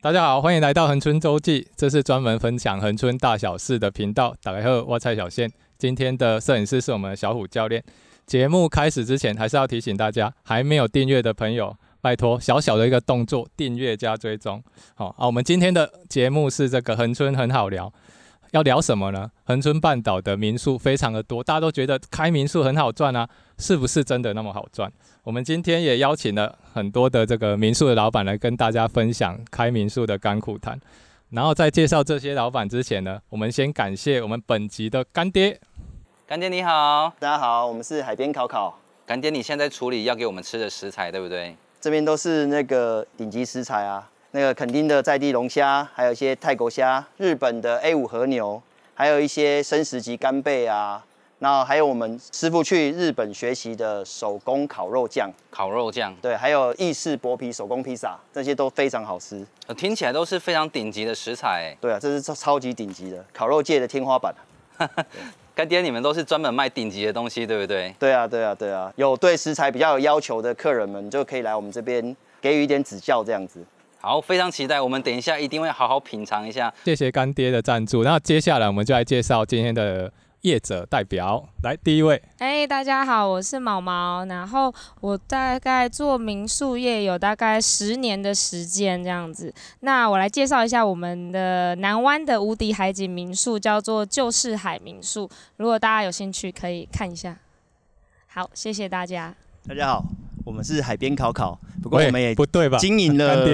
大家好，欢迎来到恒春周记，这是专门分享恒春大小事的频道。打开后，我蔡小宪，今天的摄影师是我们小虎教练。节目开始之前，还是要提醒大家，还没有订阅的朋友，拜托小小的一个动作，订阅加追踪。好啊，我们今天的节目是这个恒春很好聊。要聊什么呢？恒春半岛的民宿非常的多，大家都觉得开民宿很好赚啊，是不是真的那么好赚？我们今天也邀请了很多的这个民宿的老板来跟大家分享开民宿的甘苦谈。然后在介绍这些老板之前呢，我们先感谢我们本集的干爹。干爹你好，大家好，我们是海边烤烤。干爹，你现在处理要给我们吃的食材对不对？这边都是那个顶级食材啊。那个垦丁的在地龙虾，还有一些泰国虾，日本的 A 五和牛，还有一些生食级干贝啊，然后还有我们师傅去日本学习的手工烤肉酱，烤肉酱，对，还有意式薄皮手工披萨，这些都非常好吃。听起来都是非常顶级的食材。对啊，这是超超级顶级的烤肉界的天花板。干爹，你们都是专门卖顶级的东西，对不对？对啊，对啊，对啊，有对食材比较有要求的客人们，就可以来我们这边给予一点指教，这样子。好，非常期待，我们等一下一定会好好品尝一下。谢谢干爹的赞助，那接下来我们就来介绍今天的业者代表。来，第一位，哎，大家好，我是毛毛，然后我大概做民宿业有大概十年的时间这样子。那我来介绍一下我们的南湾的无敌海景民宿，叫做旧式海民宿。如果大家有兴趣，可以看一下。好，谢谢大家。大家好。我们是海边考考，不过我们也 不对吧？经营了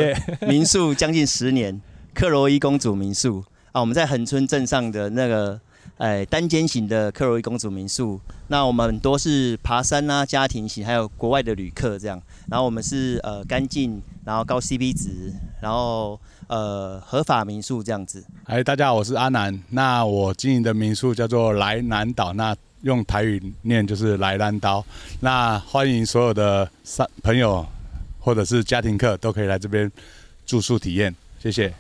民宿将近十年，克罗伊公主民宿啊，我们在恒春镇上的那个哎单间型的克罗伊公主民宿。那我们很多是爬山啊、家庭型，还有国外的旅客这样。然后我们是呃干净，然后高 CP 值，然后呃合法民宿这样子。哎，大家好，我是阿南。那我经营的民宿叫做来南岛。那用台语念就是来南岛，那欢迎所有的三朋友或者是家庭客都可以来这边住宿体验，谢谢。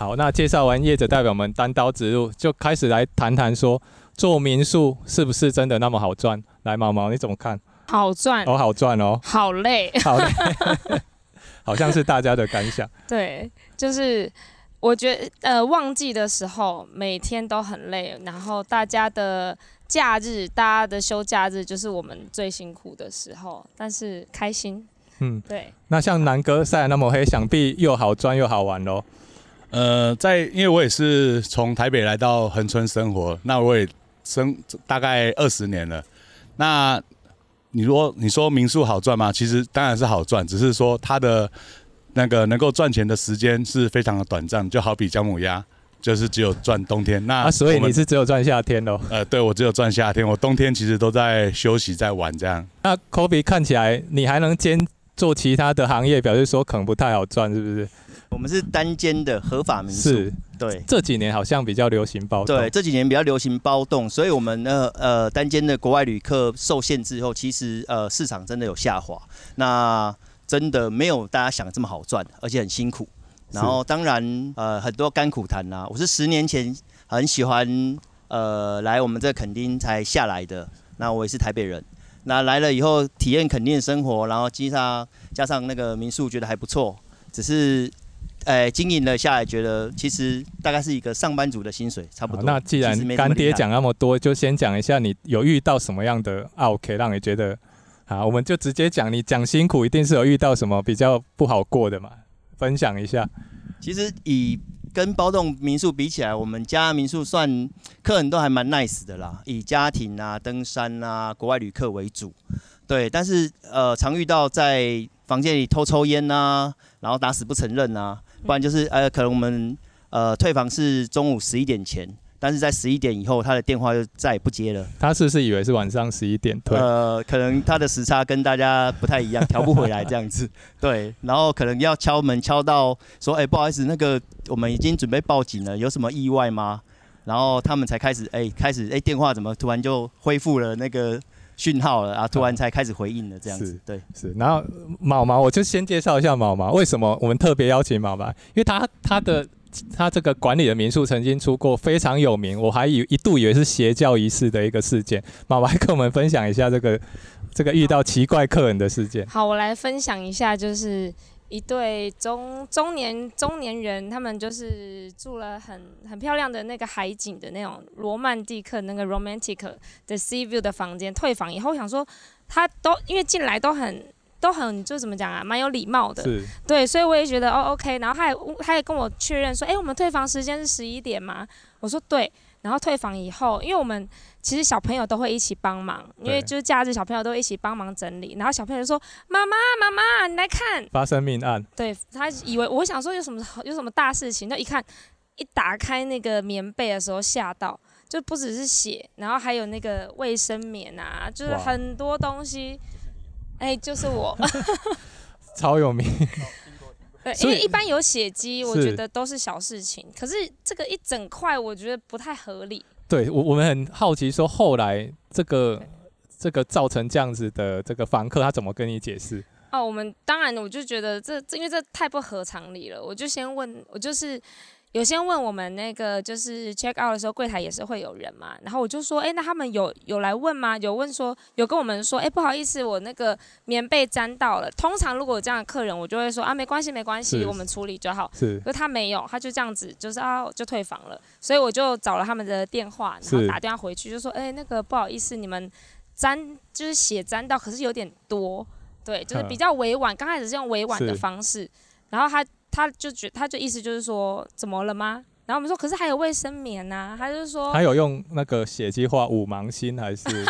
好，那介绍完业者代表们单刀直入，就开始来谈谈说做民宿是不是真的那么好赚？来，毛毛你怎么看？好赚哦，好赚哦，好累，好累，好像是大家的感想。对，就是我觉得呃旺季的时候每天都很累，然后大家的。假日，大家的休假日就是我们最辛苦的时候，但是开心。嗯，对。那像南哥晒那么黑，想必又好赚又好玩喽。呃，在因为我也是从台北来到恒春生活，那我也生大概二十年了。那你说你说民宿好赚吗？其实当然是好赚，只是说它的那个能够赚钱的时间是非常的短暂，就好比姜母鸭。就是只有赚冬天，那、啊、所以你是只有赚夏天喽？呃，对，我只有赚夏天，我冬天其实都在休息，在玩这样。那 Kobe 看起来你还能兼做其他的行业，表示说可能不太好赚，是不是？我们是单间的合法民宿，是，对。这几年好像比较流行包栋，对，这几年比较流行包栋，所以我们呢，呃，单间的国外旅客受限制后，其实呃市场真的有下滑，那真的没有大家想的这么好赚，而且很辛苦。然后当然，呃，很多甘苦谈啊。我是十年前很喜欢，呃，来我们这垦丁才下来的。那我也是台北人。那来了以后体验垦丁的生活，然后加上加上那个民宿，觉得还不错。只是，呃，经营了下来，觉得其实大概是一个上班族的薪水差不多。那既然干爹讲那么多，就先讲一下你有遇到什么样的 OK，让你觉得啊，我们就直接讲，你讲辛苦，一定是有遇到什么比较不好过的嘛。分享一下，其实以跟包栋民宿比起来，我们家民宿算客人都还蛮 nice 的啦。以家庭啊、登山啊、国外旅客为主，对。但是呃，常遇到在房间里偷抽烟呐、啊，然后打死不承认啊，不然就是呃，可能我们呃退房是中午十一点前。但是在十一点以后，他的电话就再也不接了。他是不是以为是晚上十一点退？呃，可能他的时差跟大家不太一样，调不回来这样子。对，然后可能要敲门敲到说，哎、欸，不好意思，那个我们已经准备报警了，有什么意外吗？然后他们才开始，哎、欸，开始，哎、欸，电话怎么突然就恢复了那个讯号了？然后突然才开始回应了这样子。是对，是。然后毛毛，我就先介绍一下毛毛，为什么我们特别邀请毛毛？因为他他的。他这个管理的民宿曾经出过非常有名，我还以一度以为是邪教仪式的一个事件。毛毛跟我们分享一下这个这个遇到奇怪客人的事件。好，我来分享一下，就是一对中中年中年人，他们就是住了很很漂亮的那个海景的那种罗曼蒂克那个 romantic 的 sea view 的房间。退房以后，想说他都因为进来都很都很就怎么讲啊，蛮有礼貌的。对，所以我也觉得哦 OK。然后他也他也跟我确认说，哎，我们退房时间是十一点吗？我说对。然后退房以后，因为我们其实小朋友都会一起帮忙，因为就是假日小朋友都会一起帮忙整理。然后小朋友就说：“妈妈，妈妈，你来看，发生命案。”对，他以为我想说有什么有什么大事情，那一看一打开那个棉被的时候吓到，就不只是血，然后还有那个卫生棉啊，就是很多东西。哎，就是我，超有名。对，因为一般有血迹，我觉得都是小事情。可是这个一整块，我觉得不太合理。对，我我们很好奇，说后来这个这个造成这样子的这个房客，他怎么跟你解释？哦，我们当然，我就觉得这这，因为这太不合常理了。我就先问，我就是。有先问我们那个就是 check out 的时候，柜台也是会有人嘛，然后我就说，哎，那他们有有来问吗？有问说，有跟我们说，哎，不好意思，我那个棉被沾到了。通常如果有这样的客人，我就会说啊，没关系，没关系，我们处理就好。是，可是他没有，他就这样子，就是啊，就退房了。所以我就找了他们的电话，然后打电话回去，就说，哎，那个不好意思，你们沾就是血沾到，可是有点多，对，就是比较委婉，刚开始是用委婉的方式，然后他。他就觉，他就意思就是说，怎么了吗？然后我们说，可是还有卫生棉呐、啊。他就说，他有用那个血迹画五芒星还是？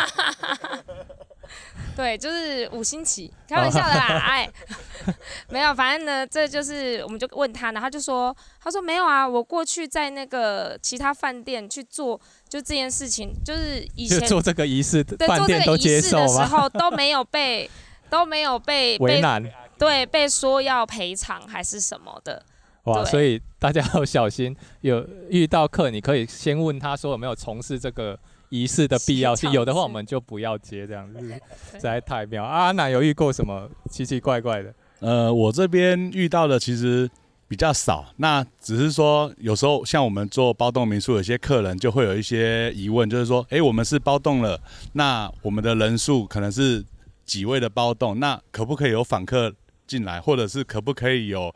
对，就是五星旗，开玩笑的啦，哎，没有，反正呢，这就是，我们就问他，然后他就说，他说没有啊，我过去在那个其他饭店去做，就这件事情，就是以前做这个仪式，对，做这个仪式的时候都没有被，都没有被为难。对，被说要赔偿还是什么的，哇！所以大家要小心，有遇到客，你可以先问他说有没有从事这个仪式的必要性，有的话我们就不要接这样子，实在太妙。阿南有遇过什么奇奇怪怪的？呃，我这边遇到的其实比较少，那只是说有时候像我们做包栋民宿，有些客人就会有一些疑问，就是说，哎，我们是包栋了，那我们的人数可能是几位的包栋，那可不可以有访客？进来，或者是可不可以有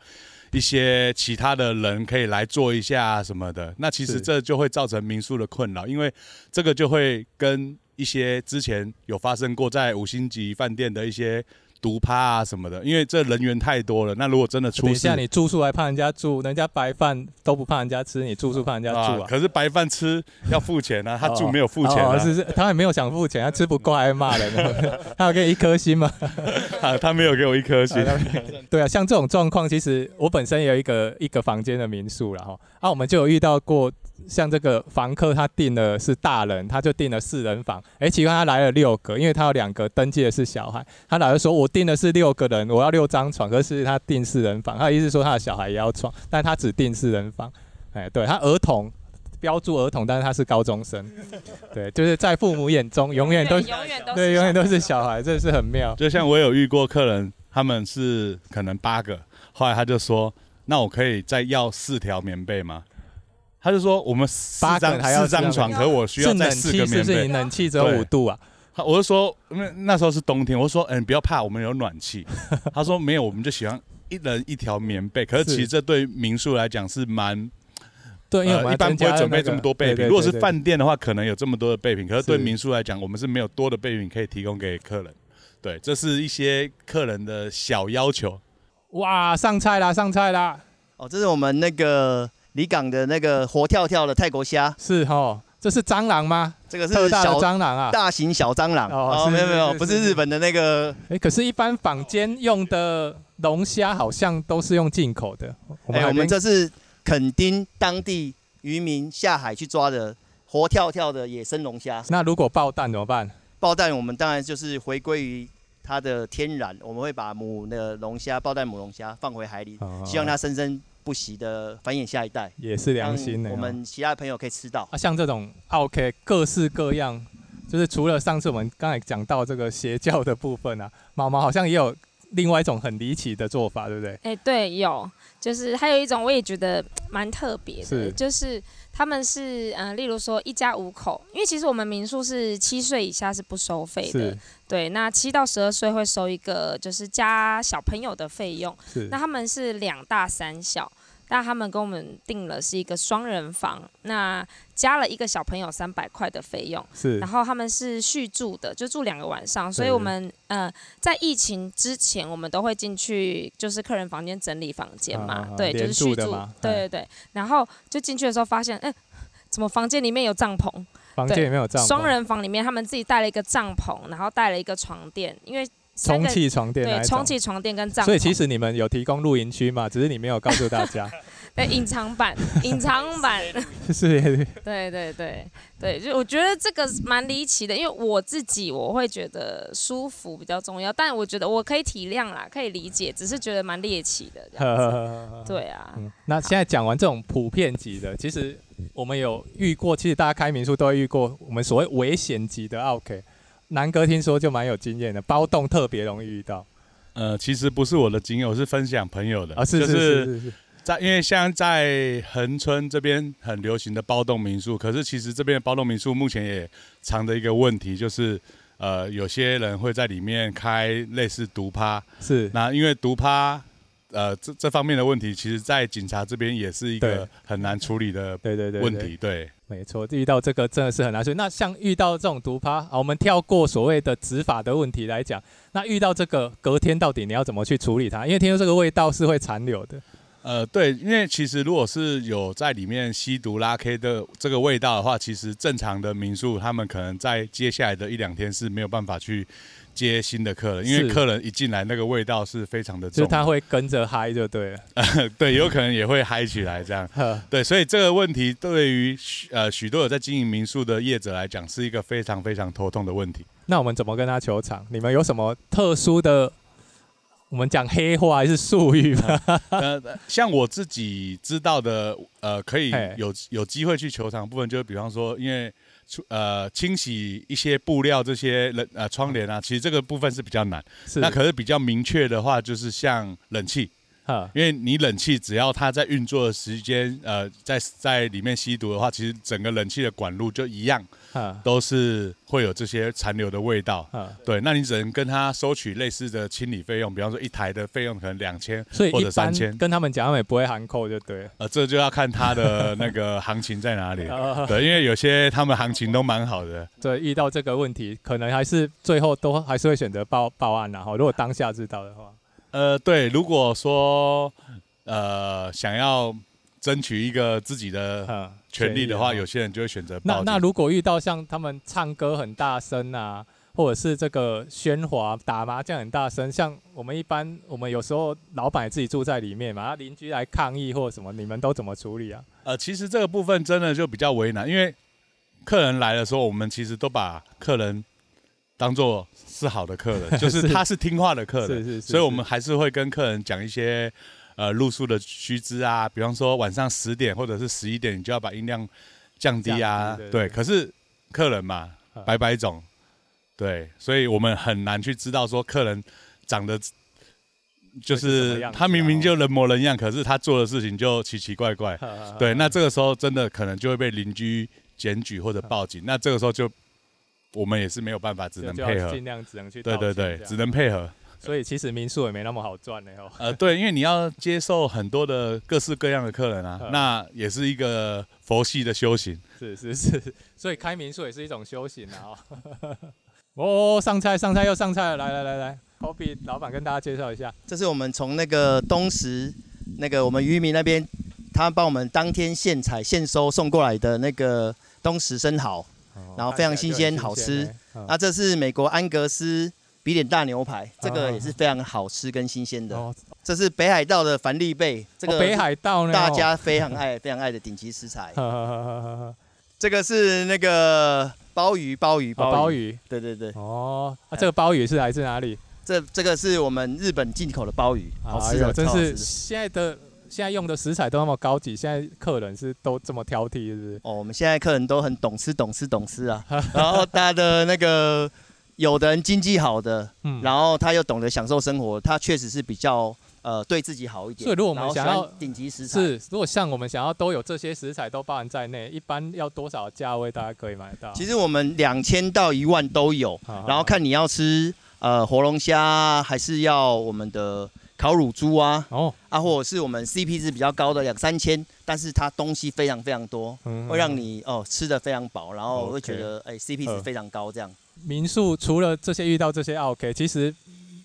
一些其他的人可以来做一下什么的？那其实这就会造成民宿的困扰，因为这个就会跟一些之前有发生过在五星级饭店的一些。独趴啊什么的，因为这人员太多了。那如果真的出事，像你住宿还怕人家住，人家白饭都不怕人家吃，你住宿怕人家住啊？啊可是白饭吃要付钱啊，他住没有付钱啊？哦哦、是是，他也没有想付钱，他吃不够还骂人，他有给你一颗星吗？啊，他没有给我一颗星。对啊，像这种状况，其实我本身也有一个一个房间的民宿了哈，啊，我们就有遇到过。像这个房客他订的是大人，他就订了四人房。哎，奇怪，他来了六个，因为他有两个登记的是小孩。他老是说，我订的是六个人，我要六张床，可是他订四人房。他的意思说他的小孩也要床，但他只订四人房。哎，对他儿童标注儿童，但是他是高中生。对，就是在父母眼中永远都永远都对，永远都是小孩，这是很妙。就像我有遇过客人，他们是可能八个，后来他就说，那我可以再要四条棉被吗？他就说我们四张四张床，可我需要再四个棉被。是冷气，冷气只有五度啊。我就说，那那时候是冬天，我说，嗯，不要怕，我们有暖气。他说没有，我们就喜欢一人一条棉被。可是其实这对民宿来讲是蛮，对，因为一般不会准备这么多备品。如果是饭店的话，可能有这么多的备品。可是对民宿来讲，我们是没有多的备品可以提供给客人。对，这是一些客人的小要求。哇，上菜啦，上菜啦！哦，这是我们那个。离港的那个活跳跳的泰国虾是哈，这是蟑螂吗？这个是小蟑螂啊，大型小蟑螂哦，没有没有，不是日本的那个。哎，可是，一般坊间用的龙虾好像都是用进口的。哎，我们这是垦丁当地渔民下海去抓的活跳跳的野生龙虾。那如果爆蛋怎么办？爆蛋我们当然就是回归于它的天然，我们会把母的龙虾抱在母龙虾放回海里，希望它生生。不息的繁衍下一代，也是良心的。我们其他朋友可以吃到啊，像这种 OK，各式各样，就是除了上次我们刚才讲到这个邪教的部分啊，毛毛好像也有另外一种很离奇的做法，对不对？哎、欸，对，有，就是还有一种我也觉得蛮特别的，是。就是他们是嗯、呃，例如说一家五口，因为其实我们民宿是七岁以下是不收费的，对，那七到十二岁会收一个就是加小朋友的费用，是，那他们是两大三小。但他们跟我们订了是一个双人房，那加了一个小朋友三百块的费用，是。然后他们是续住的，就住两个晚上，所以我们呃在疫情之前，我们都会进去就是客人房间整理房间嘛，啊啊啊对，就是续住，对对对。然后就进去的时候发现，哎，怎么房间里面有帐篷？房间里面有帐篷。双人房里面他们自己带了一个帐篷，然后带了一个床垫，因为。充气床垫，对，充气床垫跟帐篷。所以其实你们有提供露营区嘛？只是你没有告诉大家。对，隐藏版，隐藏版。是。对对对对，就我觉得这个蛮离奇的，因为我自己我会觉得舒服比较重要，但我觉得我可以体谅啦，可以理解，只是觉得蛮猎奇的这样子。对啊。嗯，那现在讲完这种普遍级的，其实我们有遇过，其实大家开民宿都会遇过我们所谓危险级的 OK。南哥听说就蛮有经验的，包栋特别容易遇到。呃，其实不是我的经验，我是分享朋友的。啊，是是是是是。在因为像在恒春这边很流行的包栋民宿，可是其实这边的包栋民宿目前也藏着一个问题，就是呃，有些人会在里面开类似毒趴。是。那因为毒趴，呃，这这方面的问题，其实在警察这边也是一个很难处理的对对对问题。对。没错，遇到这个真的是很难。处理，那像遇到这种毒趴啊，我们跳过所谓的执法的问题来讲，那遇到这个隔天到底你要怎么去处理它？因为听说这个味道是会残留的。呃，对，因为其实如果是有在里面吸毒拉 K 的这个味道的话，其实正常的民宿他们可能在接下来的一两天是没有办法去。接新的客人，因为客人一进来，那个味道是非常的重，就他会跟着嗨就对了，对，有可能也会嗨起来这样，对，所以这个问题对于呃许多有在经营民宿的业者来讲，是一个非常非常头痛的问题。那我们怎么跟他求场？你们有什么特殊的？我们讲黑话还是术语吗？呃，像我自己知道的，呃，可以有有机会去球场部分，就是比方说，因为。呃，清洗一些布料这些冷呃窗帘啊，其实这个部分是比较难。是。那可是比较明确的话，就是像冷气。因为你冷气只要它在运作的时间，呃，在在里面吸毒的话，其实整个冷气的管路就一样，都是会有这些残留的味道。对，那你只能跟他收取类似的清理费用，比方说一台的费用可能两千或者三千，跟他们讲，他们也不会含扣就对了。呃，这就要看他的那个行情在哪里。对，因为有些他们行情都蛮好的。对，遇到这个问题，可能还是最后都还是会选择报报案然后，如果当下知道的话。呃，对，如果说呃想要争取一个自己的权利的话，有些人就会选择。那那如果遇到像他们唱歌很大声啊，或者是这个喧哗、打麻将很大声，像我们一般，我们有时候老板自己住在里面嘛，邻居来抗议或者什么，你们都怎么处理啊？呃，其实这个部分真的就比较为难，因为客人来的时候，我们其实都把客人当做。是好的客人，就是他是听话的客人，是是，所以我们还是会跟客人讲一些呃露宿的须知啊，比方说晚上十点或者是十一点，你就要把音量降低啊，对，对，对。可是客人嘛，百百种，对，所以我们很难去知道说客人长得就是他明明就人模人样，可是他做的事情就奇奇怪怪，对。那这个时候真的可能就会被邻居检举或者报警，那这个时候就。我们也是没有办法，只能配合，尽量只能去。对对对，只能配合。所以其实民宿也没那么好赚的哦。呃，对，因为你要接受很多的各式各样的客人啊，那也是一个佛系的修行。是是是，所以开民宿也是一种修行啊。哦，上菜上菜又上菜了，来来来来，Kobe 老板跟大家介绍一下，这是我们从那个东石那个我们渔民那边，他帮我们当天现采现收送过来的那个东石生蚝。然后非常新鲜，好吃。那这是美国安格斯比脸大牛排，这个也是非常好吃跟新鲜的。这是北海道的帆立贝，这个北海道呢大家非常爱、非常爱的顶级食材。这个是那个鲍鱼，鲍鱼，鲍鱼。对对对。哦，啊这个鲍鱼是来自哪里？这这个是我们日本进口的鲍鱼，好吃的，真是现在的。现在用的食材都那么高级，现在客人是都这么挑剔，是不是？哦，我们现在客人都很懂吃、懂吃、懂吃啊。然后大家的那个有的人经济好的，嗯，然后他又懂得享受生活，他确实是比较呃对自己好一点。所以如果我们想要顶级食材，是如果像我们想要都有这些食材都包含在内，一般要多少价位大家可以买到？其实我们两千到一万都有，好好然后看你要吃呃活龙虾，还是要我们的烤乳猪啊，哦，啊或者是我们 CP 值比较高的两三千，但是它东西非常非常多，嗯会让你哦吃的非常饱，然后会觉得哎 CP 值非常高这样。民宿除了这些遇到这些 OK，其实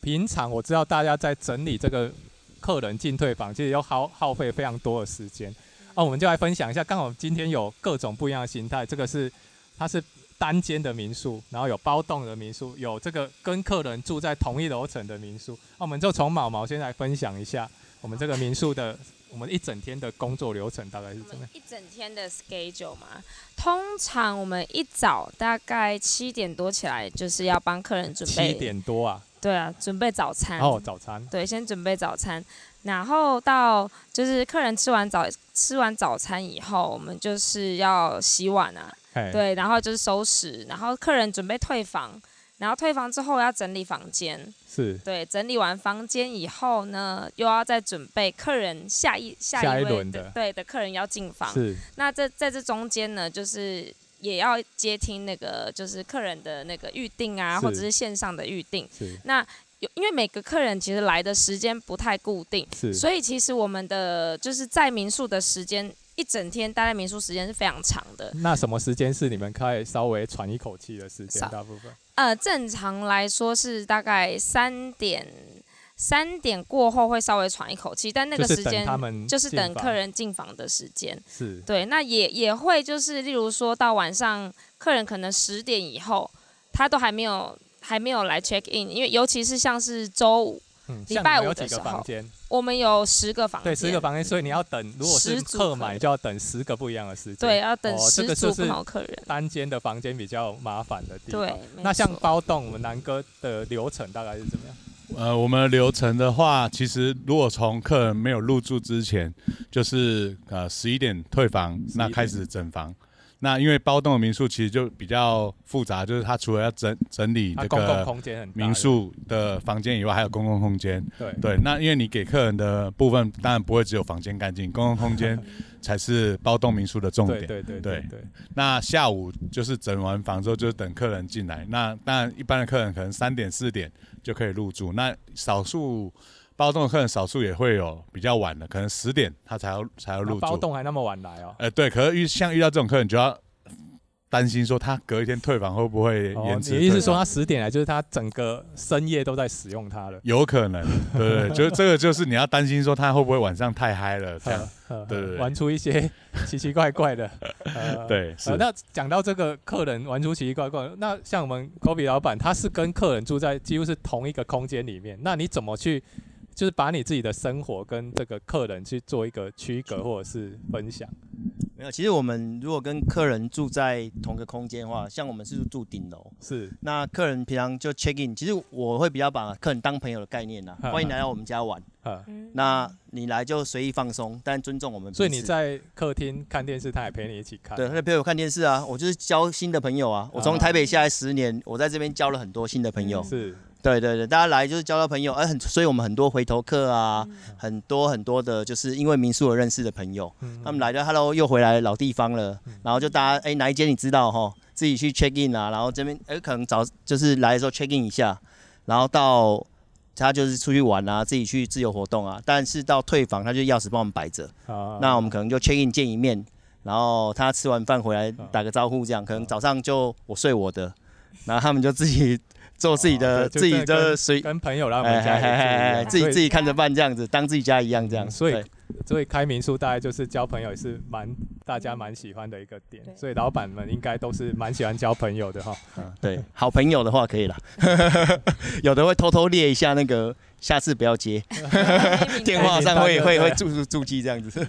平常我知道大家在整理这个客人进退房，其实要耗耗费非常多的时间。啊，我们就来分享一下，刚好今天有各种不一样的形态，这个是它是单间的民宿，然后有包栋的民宿，有这个跟客人住在同一楼层的民宿。那我们就从毛毛先来分享一下我们这个民宿的我们一整天的工作流程大概是怎么样？一整天的 schedule 嘛，通常我们一早大概七点多起来，就是要帮客人准备。七点多啊？对啊，准备早餐。哦，早餐。对，先准备早餐，然后到就是客人吃完早吃完早餐以后，我们就是要洗碗啊，嘿，对，然后就是收拾，然后客人准备退房，然后退房之后要整理房间，是。对，整理完房间以后呢，又要再准备客人下一下下一一位轮的。对的客人要进房，是。那这在这中间呢，就是也要接听那个就是客人的那个预定啊，或者是线上的预定。是。那有因为每个客人其实来的时间不太固定，是，所以其实我们的就是在民宿的时间，一整天待在民宿时间是非常长的。那什么时间是你们可以稍微喘一口气的时间？大部分呃，正常来说是大概三点，三点过后会稍微喘一口气，但那个时间就是等客人进房的时间。是对，那也也会就是，例如说到晚上，客人可能十点以后，他都还没有还没有来 check in，因为尤其是像是周五，嗯，礼拜五的时候个房间？我们有十个房间，对，十个房间，所以你要等，如果是客买就要等十个不一样的时间。对，要等十组不个就是同客人。单间的房间比较麻烦的地方。对，那像包栋，我们南哥的流程大概是怎么样？呃，我们流程的话，其实如果从客人没有入住之前，就是呃十一点退房，那开始整房。那因为包栋的民宿其实就比较复杂，就是它除了要整整理这个民宿的房间以外，还有公共空间。对对，那因为你给客人的部分，当然不会只有房间干净，公共空间 才是包栋民宿的重点。对对对对对对，那下午就是整完房之后，就是等客人进来。那当然，一般的客人可能三点四点就可以入住。那少数包栋的客人，少数也会有比较晚的，可能十点他才要才要入住。包栋还那么晚来哦。呃，对，可是遇像遇到这种客人，就要担心说他隔一天退房会不会哦，延迟、你的意思说他十点来，就是他整个深夜都在使用它了。有可能，对就这个就是你要担心说他会不会晚上太嗨了这样。呃对对对玩出一些奇奇怪怪的。呃对，是呃，。那讲到这个客人玩出奇奇怪怪，那像我们 Kobe 老板，他是跟客人住在几乎是同一个空间里面，那你怎么去，就是把你自己的生活跟这个客人去做一个区隔或者是分享？没有，其实我们如果跟客人住在同个空间的话，像我们是住顶楼，是那客人平常就 check in，其实我会比较把客人当朋友的概念呐，嗯欢迎来到我们家玩。那你来就随意放松，但尊重我们。所以你在客厅看电视，他也陪你一起看。对，他就陪我看电视啊，我就是交新的朋友啊。我从台北下来十年，我在这边交了很多新的朋友。是对对对，大家来就是交到朋友，而很，所以我们很多回头客啊，很多很多的，就是因为民宿而认识的朋友，嗯。他们来就 Hello 又回来老地方了，然后就大家哎哪一间你知道哈，自己去 check in 啊，然后这边哎可能早就是来的时候 check in 一下，然后到他就是出去玩啊，自己去自由活动啊，但是到退房他就钥匙帮我们摆着，啊。那我们可能就 check in 见一面，然后他吃完饭回来打个招呼这样，可能早上就我睡我的，然后他们就自己做自己的、哦自己的随。跟朋友来我们家自己自己看着办这样子，当自己家一样这样。嗯所以对所以开民宿大概就是交朋友也是蛮大家蛮喜欢的一个点，所以老板们应该都是蛮喜欢交朋友的哈。嗯对，好朋友的话可以了，有的会偷偷列一下那个，下次不要接，电话上会会会注注注记这样子。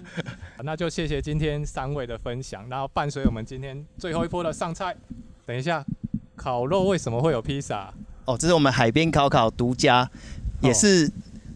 那就谢谢今天三位的分享，然后伴随我们今天最后一波的上菜。等一下，烤肉为什么会有披萨？哦，这是我们海边烤烤独家，也是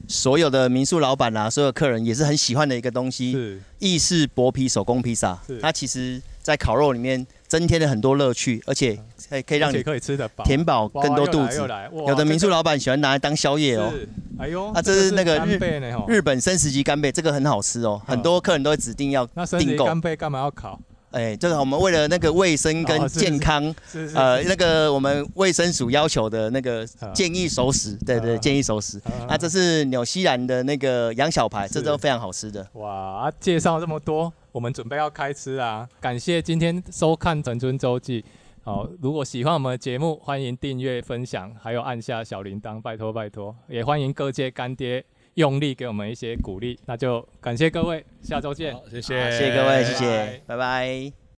所有的民宿老板啊，所有客人也是很喜欢的一个东西。是意式薄皮手工披萨，它其实在烤肉里面增添了很多乐趣，而且可以可以让你可以吃得饱，填饱更多肚子。有的民宿老板喜欢拿来当宵夜哦。哎呦，啊，这是那个日日本生食级干贝，这个很好吃哦，很多客人都会指定要订购。那生食干贝干嘛要烤？哎，这个我们为了那个卫生跟健康，呃，那个我们卫生署要求的那个建议熟食，对对，建议熟食。啊，这是纽西兰的那个羊小排，这都非常好吃的。哇，介绍这么多，我们准备要开吃啊！感谢今天收看陈春周记。好，如果喜欢我们的节目，欢迎订阅、分享，还有按下小铃铛，拜托拜托。也欢迎各界干爹用力给我们一些鼓励。那就感谢各位，下周见。谢谢，谢谢各位，谢谢，拜拜。